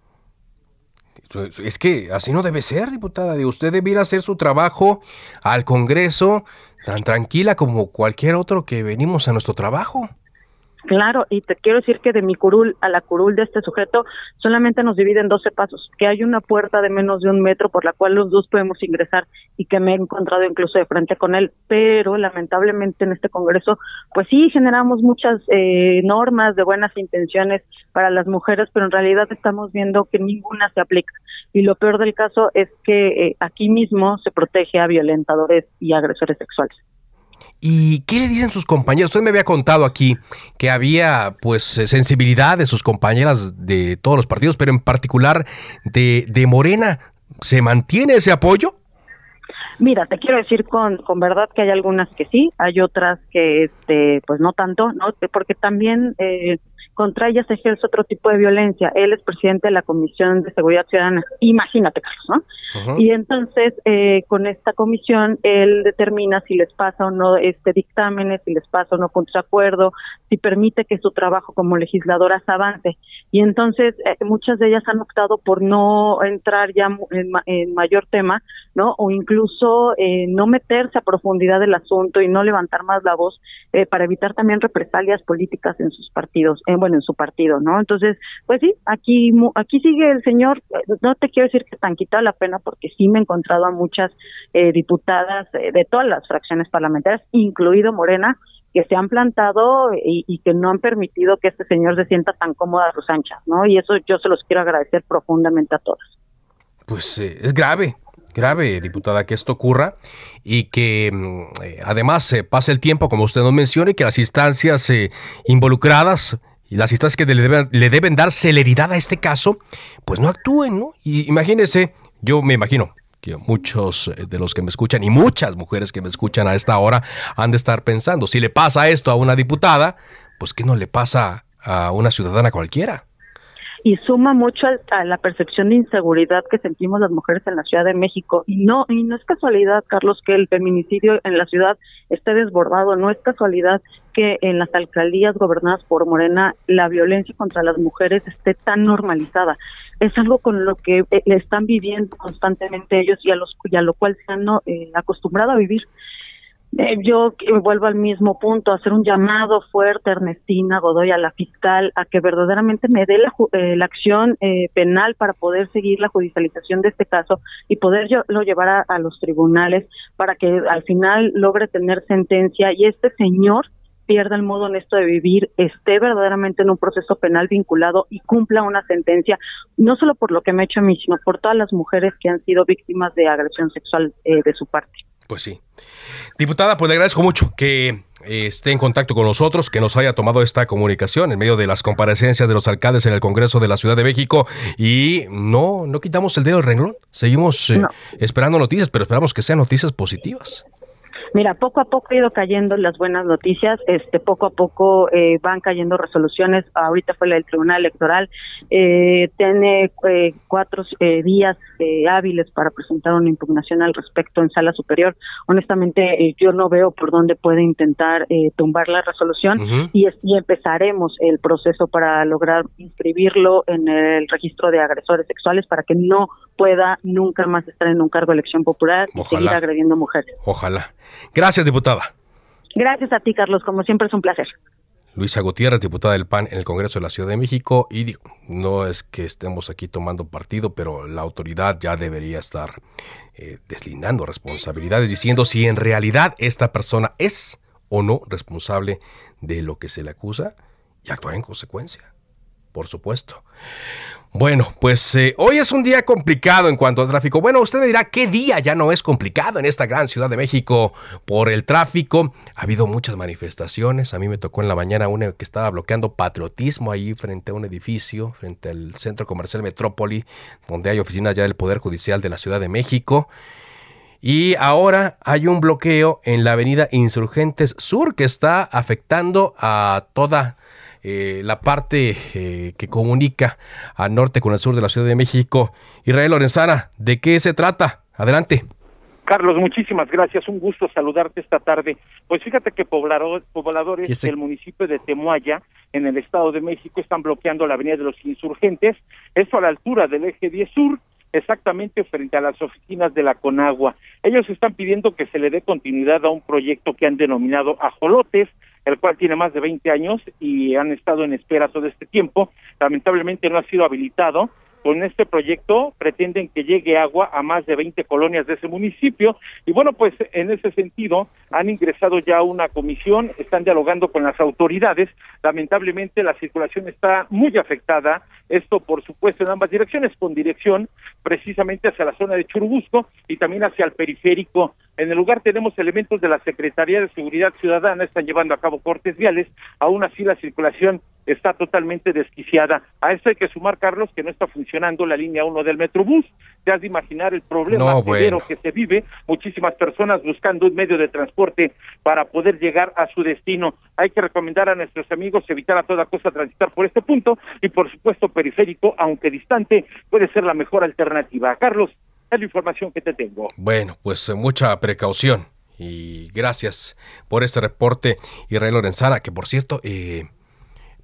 es que así no debe ser, diputada. Usted debiera hacer su trabajo al Congreso tan tranquila como cualquier otro que venimos a nuestro trabajo. Claro, y te quiero decir que de mi curul a la curul de este sujeto solamente nos dividen 12 pasos, que hay una puerta de menos de un metro por la cual los dos podemos ingresar y que me he encontrado incluso de frente con él, pero lamentablemente en este Congreso, pues sí, generamos muchas eh, normas de buenas intenciones para las mujeres, pero en realidad estamos viendo que ninguna se aplica. Y lo peor del caso es que eh, aquí mismo se protege a violentadores y agresores sexuales. ¿Y qué le dicen sus compañeros? Usted me había contado aquí que había pues eh, sensibilidad de sus compañeras de todos los partidos, pero en particular de, de Morena. ¿Se mantiene ese apoyo? Mira, te quiero decir con, con verdad que hay algunas que sí, hay otras que este pues no tanto, ¿no? Porque también eh, contra ella se ejerce otro tipo de violencia. Él es presidente de la Comisión de Seguridad Ciudadana. Imagínate, Carlos, ¿no? Y entonces, eh, con esta comisión, él determina si les pasa o no este dictámenes, si les pasa o no acuerdo, si permite que su trabajo como legisladoras avance. Y entonces, eh, muchas de ellas han optado por no entrar ya en, mayor tema, ¿no? O incluso eh, no meterse a profundidad del asunto y no levantar más la voz para evitar también represalias políticas en sus partidos. bueno, en su partido, ¿no? Entonces, pues sí, aquí aquí sigue el señor, no te quiero decir que tan quitado la pena porque sí me he encontrado a muchas eh, diputadas eh, de todas las fracciones parlamentarias, incluido Morena, que se han plantado y, que no han permitido que este señor se sienta tan cómodo a sus ¿no? Y eso yo se los quiero agradecer profundamente a todos. Pues eh, es grave, grave, diputada, que esto ocurra y que mm, además se pase el tiempo, como usted nos menciona, y que las instancias involucradas y las instancias que le deben, le deben dar celeridad a este caso, pues no actúen, ¿no? Y imagínense, yo me imagino que muchos eh, de los que me escuchan y muchas mujeres que me escuchan a esta hora han de estar pensando, si le pasa esto a una diputada, pues ¿qué no le pasa a una ciudadana cualquiera? Y suma mucho a, la percepción de inseguridad que sentimos las mujeres en la Ciudad de México. Y no, y no es casualidad, Carlos, que el feminicidio en la ciudad esté desbordado, no es casualidad que en las alcaldías gobernadas por Morena la violencia contra las mujeres esté tan normalizada. Es algo con lo que eh, están viviendo constantemente ellos y a, los, y a lo cual se han eh, acostumbrado a vivir. Eh, yo vuelvo al mismo punto, hacer un llamado fuerte, Ernestina Godoy, a la fiscal, a que verdaderamente me dé la, eh, la acción eh, penal para poder seguir la judicialización de este caso y poder yo, lo llevar a, a, los tribunales para que al final logre tener sentencia y este señor pierda el modo honesto de vivir, esté verdaderamente en un proceso penal vinculado y cumpla una sentencia, no solo por lo que me ha hecho a mí, sino por todas las mujeres que han sido víctimas de agresión sexual de su parte. Pues sí. Diputada, pues le agradezco mucho que eh, esté en contacto con nosotros, que nos haya tomado esta comunicación en medio de las comparecencias de los alcaldes en el Congreso de la Ciudad de México y no, no quitamos el dedo del renglón. Seguimos eh, esperando noticias, pero esperamos que sean noticias positivas. Mira, poco a poco ha ido cayendo las buenas noticias, este, poco a poco eh, van cayendo resoluciones. Ahorita fue la del Tribunal Electoral, eh, tiene eh, cuatro eh, días eh, hábiles para presentar una impugnación al respecto en sala superior. Honestamente, yo no veo por dónde puede intentar tumbar la resolución y, y empezaremos el proceso para lograr inscribirlo en el registro de agresores sexuales para que no pueda nunca más estar en un cargo de elección popular y seguir agrediendo mujeres. Ojalá. Gracias, diputada. Gracias a ti, Carlos. Como siempre es un placer. Luisa Gutiérrez, diputada del PAN en el Congreso de la Ciudad de México. Y no es que estemos aquí tomando partido, pero la autoridad ya debería estar eh, deslindando responsabilidades, diciendo si en realidad esta persona es o no responsable de lo que se le acusa y actuar en consecuencia. Por supuesto. Bueno, pues eh, hoy es un día complicado en cuanto al tráfico. Bueno, usted me dirá qué día ya no es complicado en esta gran ciudad de México por el tráfico. Ha habido muchas manifestaciones. A mí me tocó en la mañana una que estaba bloqueando patriotismo ahí frente a un edificio, frente al centro comercial Metrópoli, donde hay oficinas ya del Poder Judicial de la Ciudad de México. Y ahora hay un bloqueo en la avenida Insurgentes Sur que está afectando a toda eh, la parte eh, que comunica al norte con el sur de la Ciudad de México. Israel Lorenzana, ¿de qué se trata? Adelante. Carlos, muchísimas gracias. Un gusto saludarte esta tarde. Pues fíjate que pobladores del municipio de Temuaya, en el Estado de México, están bloqueando la Avenida de los Insurgentes, esto a la altura del eje 10 Sur, exactamente frente a las oficinas de la Conagua. Ellos están pidiendo que se le dé continuidad a un proyecto que han denominado Ajolotes, el cual tiene más de 20 años y han estado en espera todo este tiempo. Lamentablemente no ha sido habilitado con este proyecto pretenden que llegue agua a más de 20 colonias de ese municipio y bueno, pues en ese sentido han ingresado ya una comisión, están dialogando con las autoridades, lamentablemente la circulación está muy afectada, esto por supuesto en ambas direcciones, con dirección precisamente hacia la zona de Churubusco y también hacia el periférico. En el lugar tenemos elementos de la Secretaría de Seguridad Ciudadana, están llevando a cabo cortes viales, aún así la circulación está totalmente desquiciada. A esto hay que sumar, Carlos, que no está funcionando la línea 1 del Metrobús. Te has de imaginar el problema severo que se vive, muchísimas personas buscando un medio de transporte para poder llegar a su destino. Hay que recomendar a nuestros amigos evitar a toda costa transitar por este punto y, por supuesto, periférico, aunque distante, puede ser la mejor alternativa. Carlos, es la información que te tengo. Bueno, pues eh, mucha precaución y gracias por este reporte, Israel Lorenzana, que por cierto, eh,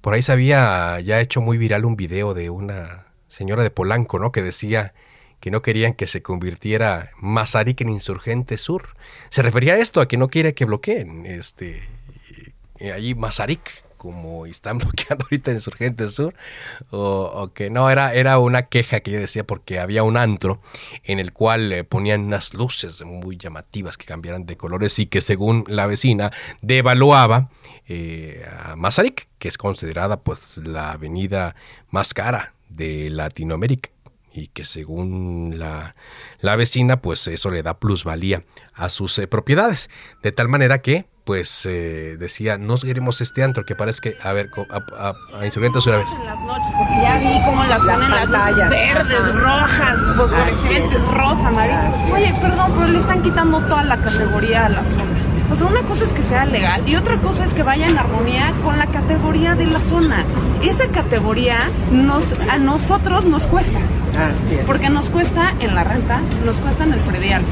por ahí se había ya hecho muy viral un video de una señora de Polanco, ¿no? Que decía que no querían que se convirtiera Mazarik en Insurgente Sur. Se refería a esto, a que no quiere que bloqueen este eh, allí Mazarik, como están bloqueando ahorita Insurgente Sur, o, que no, era, era una queja que yo decía porque había un antro en el cual le ponían unas luces muy llamativas que cambiaran de colores y que según la vecina devaluaba eh, a Mazarik, que es considerada pues la avenida más cara de Latinoamérica y que según la, la vecina pues eso le da plusvalía a sus eh, propiedades. De tal manera que pues eh, decía, no queremos este antro, que parece que, a ver, a, a, Insurgentes una vez. En las noches, porque ya vi cómo las ponen las, las verdes, rojas, fosforescentes, rosa, amarillas. Oye, perdón, pero le están quitando toda la categoría a la zona. O sea, una cosa es que sea legal y otra cosa es que vaya en armonía con la categoría de la zona. Esa categoría nos, a nosotros nos cuesta. Así es. Porque nos cuesta en la renta, nos cuesta en el predial,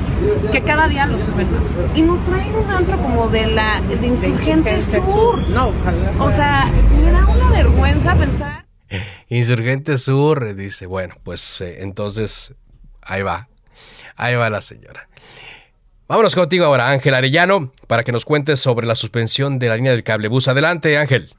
que cada día lo suben más. Y nos traen un antro como de la de Insurgente, Sur. No, O sea, me da una vergüenza pensar. Insurgente Sur dice, bueno, pues eh, entonces ahí va. Ahí va la señora. Vámonos contigo ahora, Ángel Arellano, para que nos cuentes sobre la suspensión de la línea del cablebús. Adelante, Ángel.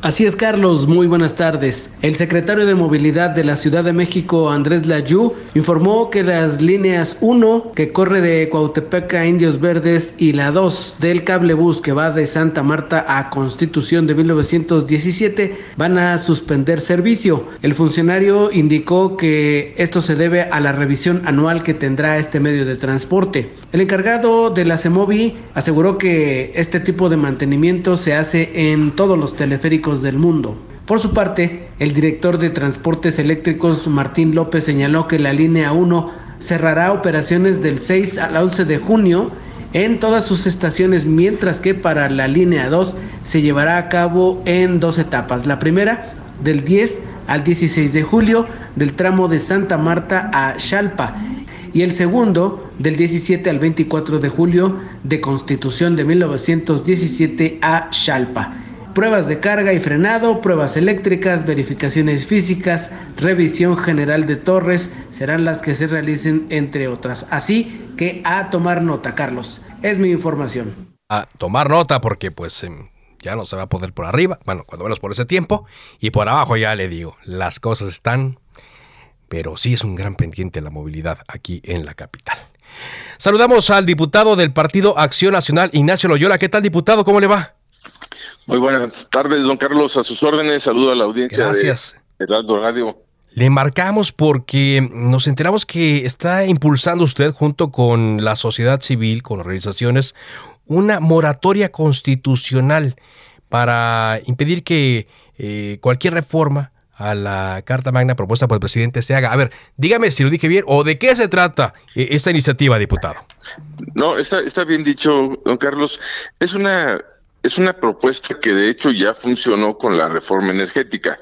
Así es, Carlos. Muy buenas tardes. El secretario de Movilidad de la Ciudad de México, Andrés Layú, informó que las líneas 1, que corre de Cuautepec a Indios Verdes, y la 2 del cablebús, que va de Santa Marta a Constitución de 1917, van a suspender servicio. El funcionario indicó que esto se debe a la revisión anual que tendrá este medio de transporte. El encargado de la CEMOVI aseguró que este tipo de mantenimiento se hace en todos los teleféricos del mundo. Por su parte, el director de Transportes Eléctricos Martín López señaló que la línea 1 cerrará operaciones del 6 al 11 de junio en todas sus estaciones, mientras que para la línea 2 se llevará a cabo en dos etapas. La primera, del 10 al 16 de julio, del tramo de Santa Marta a Chalpa, y el segundo, del 17 al 24 de julio, de Constitución de 1917 a Chalpa pruebas de carga y frenado, pruebas eléctricas, verificaciones físicas, revisión general de torres serán las que se realicen entre otras. Así que a tomar nota, Carlos. Es mi información. A tomar nota porque pues em, ya no se va a poder por arriba, bueno, cuando menos por ese tiempo, y por abajo ya le digo, las cosas están, pero sí es un gran pendiente la movilidad aquí en la capital. Saludamos al diputado del Partido Acción Nacional, Ignacio Loyola. ¿Qué tal, diputado? ¿Cómo le va? Muy buenas tardes, don Carlos, a sus órdenes. Saludo a la audiencia Gracias. de Heraldo Radio. Le marcamos porque nos enteramos que está impulsando usted junto con la sociedad civil, con organizaciones, una moratoria constitucional para impedir que eh, cualquier reforma a la Carta Magna propuesta por el presidente se haga. A ver, dígame si lo dije bien o de qué se trata eh, esta iniciativa, diputado. No, está, está bien dicho, don Carlos. Es una es una propuesta que de hecho ya funcionó con la reforma energética.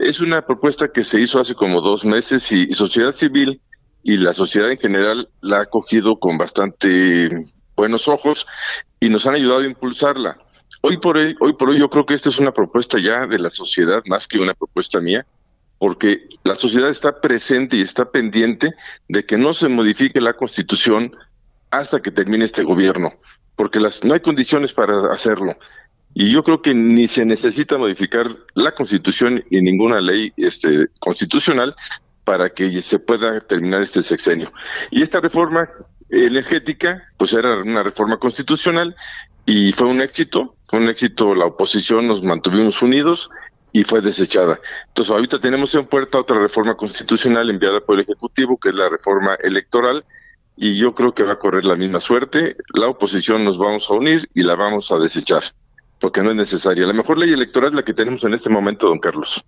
Es una propuesta que se hizo hace como dos meses y, sociedad civil y la sociedad en general la ha cogido con bastante buenos ojos y nos han ayudado a impulsarla. Hoy por hoy, hoy por hoy yo creo que esta es una propuesta ya de la sociedad más que una propuesta mía, porque la sociedad está presente y está pendiente de que no se modifique la constitución hasta que termine este gobierno porque las, no hay condiciones para hacerlo. Y yo creo que ni se necesita modificar la Constitución y ninguna ley este, constitucional para que se pueda terminar este sexenio. Y esta reforma energética, pues era una reforma constitucional y fue un éxito, fue un éxito, la oposición nos mantuvimos unidos y fue desechada. Entonces ahorita tenemos en puerta otra reforma constitucional enviada por el Ejecutivo, que es la reforma electoral, y yo creo que va a correr la misma suerte. La oposición nos vamos a unir y la vamos a desechar, porque no es necesaria. La mejor ley electoral es la que tenemos en este momento, don Carlos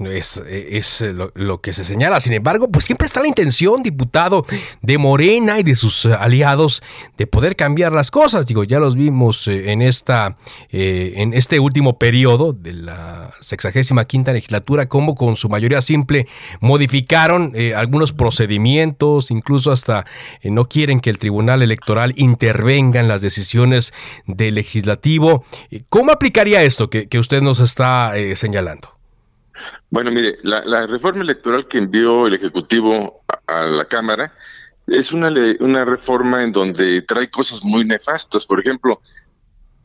es, es lo, que se señala. Sin embargo, pues siempre está la intención, diputado, de Morena y de sus eh, aliados de poder cambiar las cosas. Digo, ya los vimos eh, en esta, eh, en este último periodo de la sexagésima quinta legislatura, como con su mayoría simple modificaron algunos procedimientos, incluso hasta no quieren que el Tribunal Electoral intervenga en las decisiones del legislativo. ¿Cómo aplicaría esto que, que usted nos está señalando? Bueno, mire, la, reforma electoral que envió el Ejecutivo a, la Cámara es una, una reforma en donde trae cosas muy nefastas. Por ejemplo,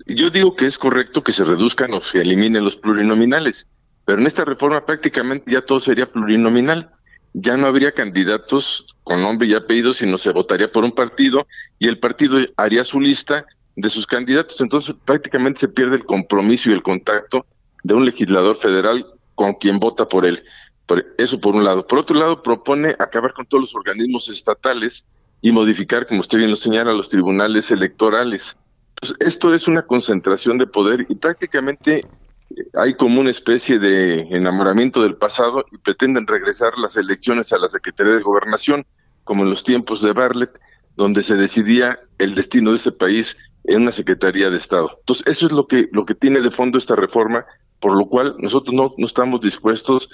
yo digo que es correcto que se reduzcan o se eliminen los plurinominales, pero en esta reforma prácticamente ya todo sería plurinominal. Ya no habría candidatos con nombre y apellido, sino se votaría por un partido y el partido haría su lista de sus candidatos. Entonces prácticamente se pierde el compromiso y el contacto de un legislador federal con quien vota por él. eso por un lado. Por otro lado, propone acabar con todos los organismos estatales y modificar, como usted bien lo señala, los tribunales electorales. esto es una concentración de poder y prácticamente hay como una especie de enamoramiento del pasado y pretenden regresar las elecciones a la Secretaría de Gobernación, como en los tiempos de Bartlett, donde se decidía el destino de ese país en una Secretaría de Estado. Entonces, eso es lo que, lo que tiene de fondo esta reforma, por lo cual nosotros no, no estamos dispuestos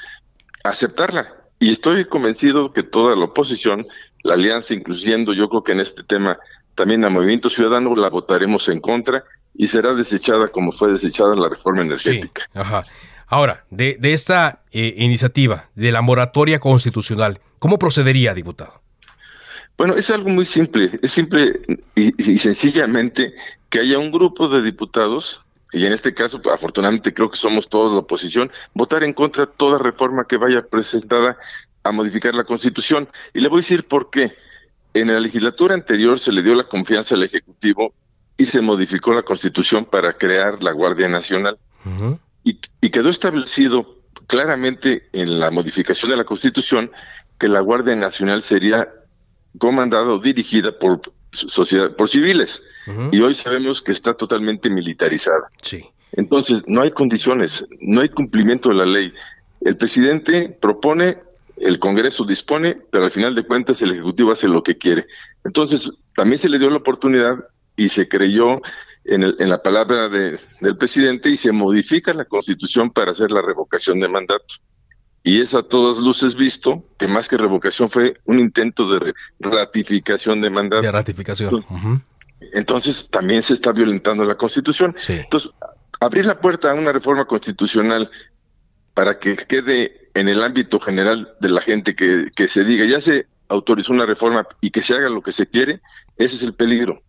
a aceptarla. Y estoy convencido que toda la oposición, la alianza, incluyendo yo creo que en este tema también a Movimiento Ciudadano, la votaremos en contra y será desechada como fue desechada la reforma energética. ajá. Ahora, de, de esta eh, iniciativa, de la moratoria constitucional, ¿cómo procedería, diputado? Bueno, es algo muy simple, es simple y, y, sencillamente que haya un grupo de diputados, y en este caso, afortunadamente creo que somos todos la oposición, votar en contra de toda reforma que vaya presentada a modificar la Constitución. Y le voy a decir por qué. En la legislatura anterior se le dio la confianza al Ejecutivo y se modificó la Constitución para crear la Guardia Nacional. y, y quedó establecido claramente en la modificación de la Constitución que la Guardia Nacional sería comandada o dirigida por sociedad, por civiles. Y hoy sabemos que está totalmente militarizada. Sí. Entonces, no hay condiciones, no hay cumplimiento de la ley. El presidente propone, el Congreso dispone, pero al final de cuentas el Ejecutivo hace lo que quiere. Entonces, también se le dio la oportunidad y se creyó en, el, en la palabra de, del presidente y se modifica la constitución para hacer la revocación de mandato. Y es a todas luces visto que más que revocación fue un intento de ratificación de mandato. De ratificación. Entonces, entonces también se está violentando la constitución. Sí. Entonces, abrir la puerta a una reforma constitucional para que quede en el ámbito general de la gente que, que se diga, ya se autorizó una reforma y que se haga lo que se quiere, ese es el peligro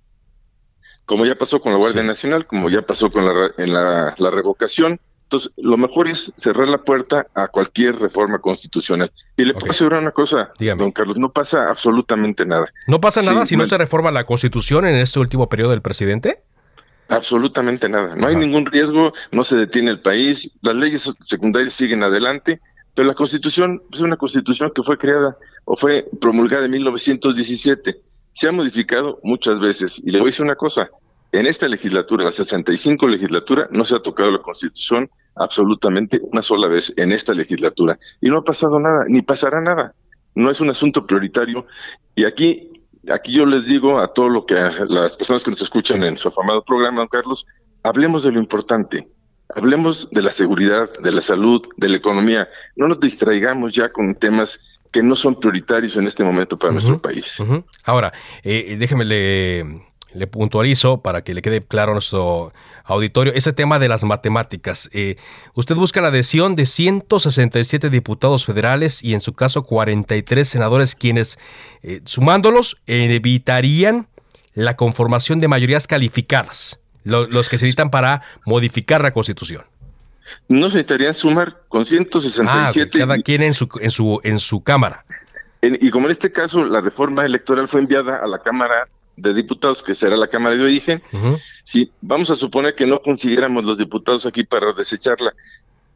como ya pasó con la Guardia sí. Nacional, como ya pasó con la, en la, la, revocación. Entonces, lo mejor es cerrar la puerta a cualquier reforma constitucional. Y le okay. puedo asegurar una cosa, Dígame. don Carlos, no pasa absolutamente nada. ¿No pasa nada sí, si no se reforma la constitución en este último periodo del presidente? Absolutamente nada. No Ajá. hay ningún riesgo, no se detiene el país, las leyes secundarias siguen adelante, pero la constitución es una constitución que fue creada o fue promulgada en 1917 se ha modificado muchas veces. Y le voy a decir una cosa, en esta legislatura, la 65 legislatura, no se ha tocado la Constitución absolutamente una sola vez en esta legislatura. Y no ha pasado nada, ni pasará nada. No es un asunto prioritario. Y aquí, aquí yo les digo a todo lo que a las personas que nos escuchan en su afamado programa, don Carlos, hablemos de lo importante. Hablemos de la seguridad, de la salud, de la economía. No nos distraigamos ya con temas que no son prioritarios en este momento para uh -huh, nuestro país. Uh -huh. Ahora, eh, déjeme le, le, puntualizo para que le quede claro a nuestro auditorio ese tema de las matemáticas. Eh, usted busca la adhesión de 167 diputados federales y en su caso 43 senadores quienes, eh, sumándolos, evitarían la conformación de mayorías calificadas, lo, los que se necesitan para modificar la Constitución no se necesitarían sumar con 167. Ah, cada quien en su, en su, en su cámara. En, y como en este caso la reforma electoral fue enviada a la Cámara de Diputados, que será la Cámara de Origen, uh -huh. si vamos a suponer que no consiguiéramos los diputados aquí para desecharla,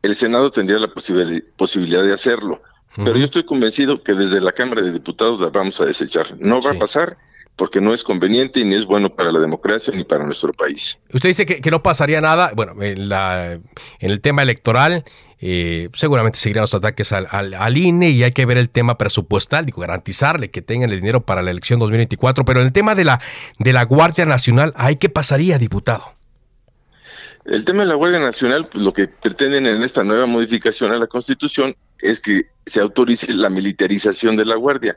el Senado tendría la posibil posibilidad de hacerlo. Uh -huh. Pero yo estoy convencido que desde la Cámara de Diputados la vamos a desechar. No va sí. a pasar porque no es conveniente y ni es bueno para la democracia ni para nuestro país. Usted dice que, que no pasaría nada, bueno, en, la, en el tema electoral eh, seguramente seguirán los ataques al, al, al, INE y hay que ver el tema presupuestal, digo, garantizarle que tengan el dinero para la elección 2024, pero en el tema de la, de la Guardia Nacional, ¿ahí qué pasaría, diputado? El tema de la Guardia Nacional, pues, lo que pretenden en esta nueva modificación a la Constitución es que se autorice la militarización de la Guardia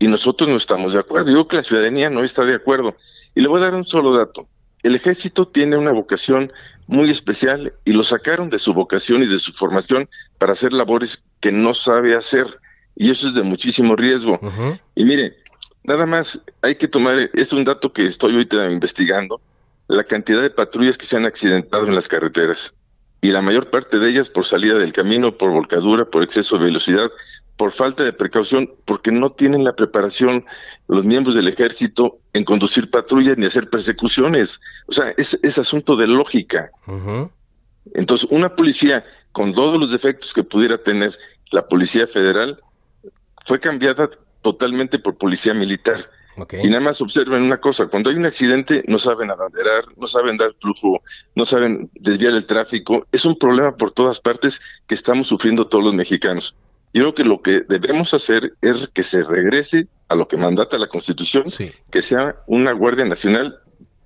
y nosotros no estamos de acuerdo. Digo que la ciudadanía no está de acuerdo. Y le voy a dar un solo dato. El ejército tiene una vocación muy especial y lo sacaron de su vocación y de su formación para hacer labores que no sabe hacer. Y eso es de muchísimo riesgo. Uh -huh. Y mire, nada más hay que tomar, es un dato que estoy ahorita investigando, la cantidad de patrullas que se han accidentado en las carreteras. Y la mayor parte de ellas por salida del camino, por volcadura, por exceso de velocidad, por falta de precaución, porque no tienen la preparación los miembros del ejército en conducir patrullas ni hacer persecuciones. O sea, es, es asunto de lógica. Uh -huh. Entonces, una policía con todos los defectos que pudiera tener la Policía Federal fue cambiada totalmente por policía militar. Y nada más observen una cosa, cuando hay un accidente no saben abanderar, no saben dar flujo, no saben desviar el tráfico. Es un problema por todas partes que estamos sufriendo todos los mexicanos. Yo creo que lo que debemos hacer es que se regrese a lo que mandata la Constitución, que sea una Guardia Nacional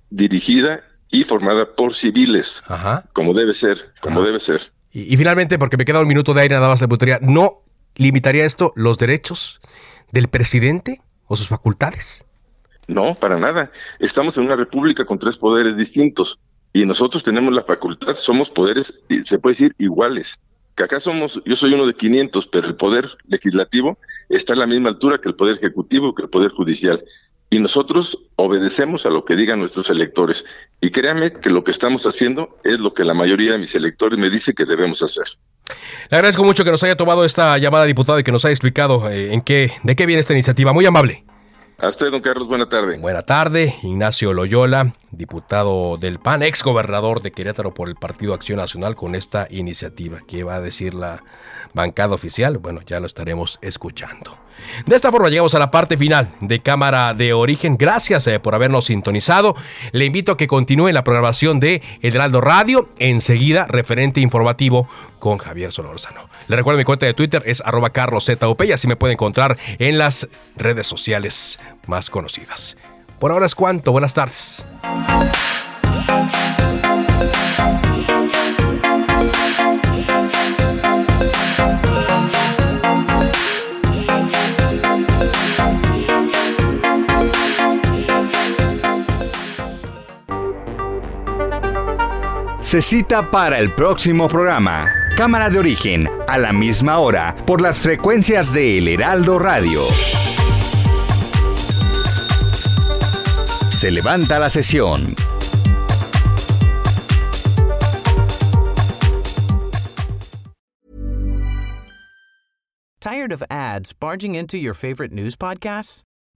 dirigida y formada por civiles, como debe ser, como debe ser. Y, finalmente, porque me queda un minuto de aire nada más de putería, ¿no limitaría esto los derechos del presidente o sus facultades? No, para nada. Estamos en una república con tres poderes distintos y nosotros tenemos la facultad, somos poderes, se puede decir, iguales. Que acá somos, yo soy uno de 500, pero el poder legislativo está a la misma altura que el poder ejecutivo, que el poder judicial. Y nosotros obedecemos a lo que digan nuestros electores. Y créame que lo que estamos haciendo es lo que la mayoría de mis electores me dice que debemos hacer. Le agradezco mucho que nos haya tomado esta llamada, diputado, y que nos haya explicado eh, en qué, de qué viene esta iniciativa. Muy amable. A usted, don Carlos, buena tarde. Buena tarde, Ignacio Loyola, diputado del PAN, ex gobernador de Querétaro por el Partido Acción Nacional, con esta iniciativa. ¿Qué va a decir la bancada oficial? Bueno, ya lo estaremos escuchando. De esta forma llegamos a la parte final de Cámara de Origen. Gracias eh, por habernos sintonizado. Le invito a que continúe la programación de Heraldo Radio. Enseguida, referente informativo con Javier Solórzano. Le recuerdo mi cuenta de Twitter es arroba carloszup y así me puede encontrar en las redes sociales más conocidas. Por ahora es cuanto. Buenas tardes. Se cita para el próximo programa. Cámara de origen, a la misma hora, por las frecuencias de El Heraldo Radio. Se levanta la sesión. ¿Tired of ads barging into your favorite news podcasts?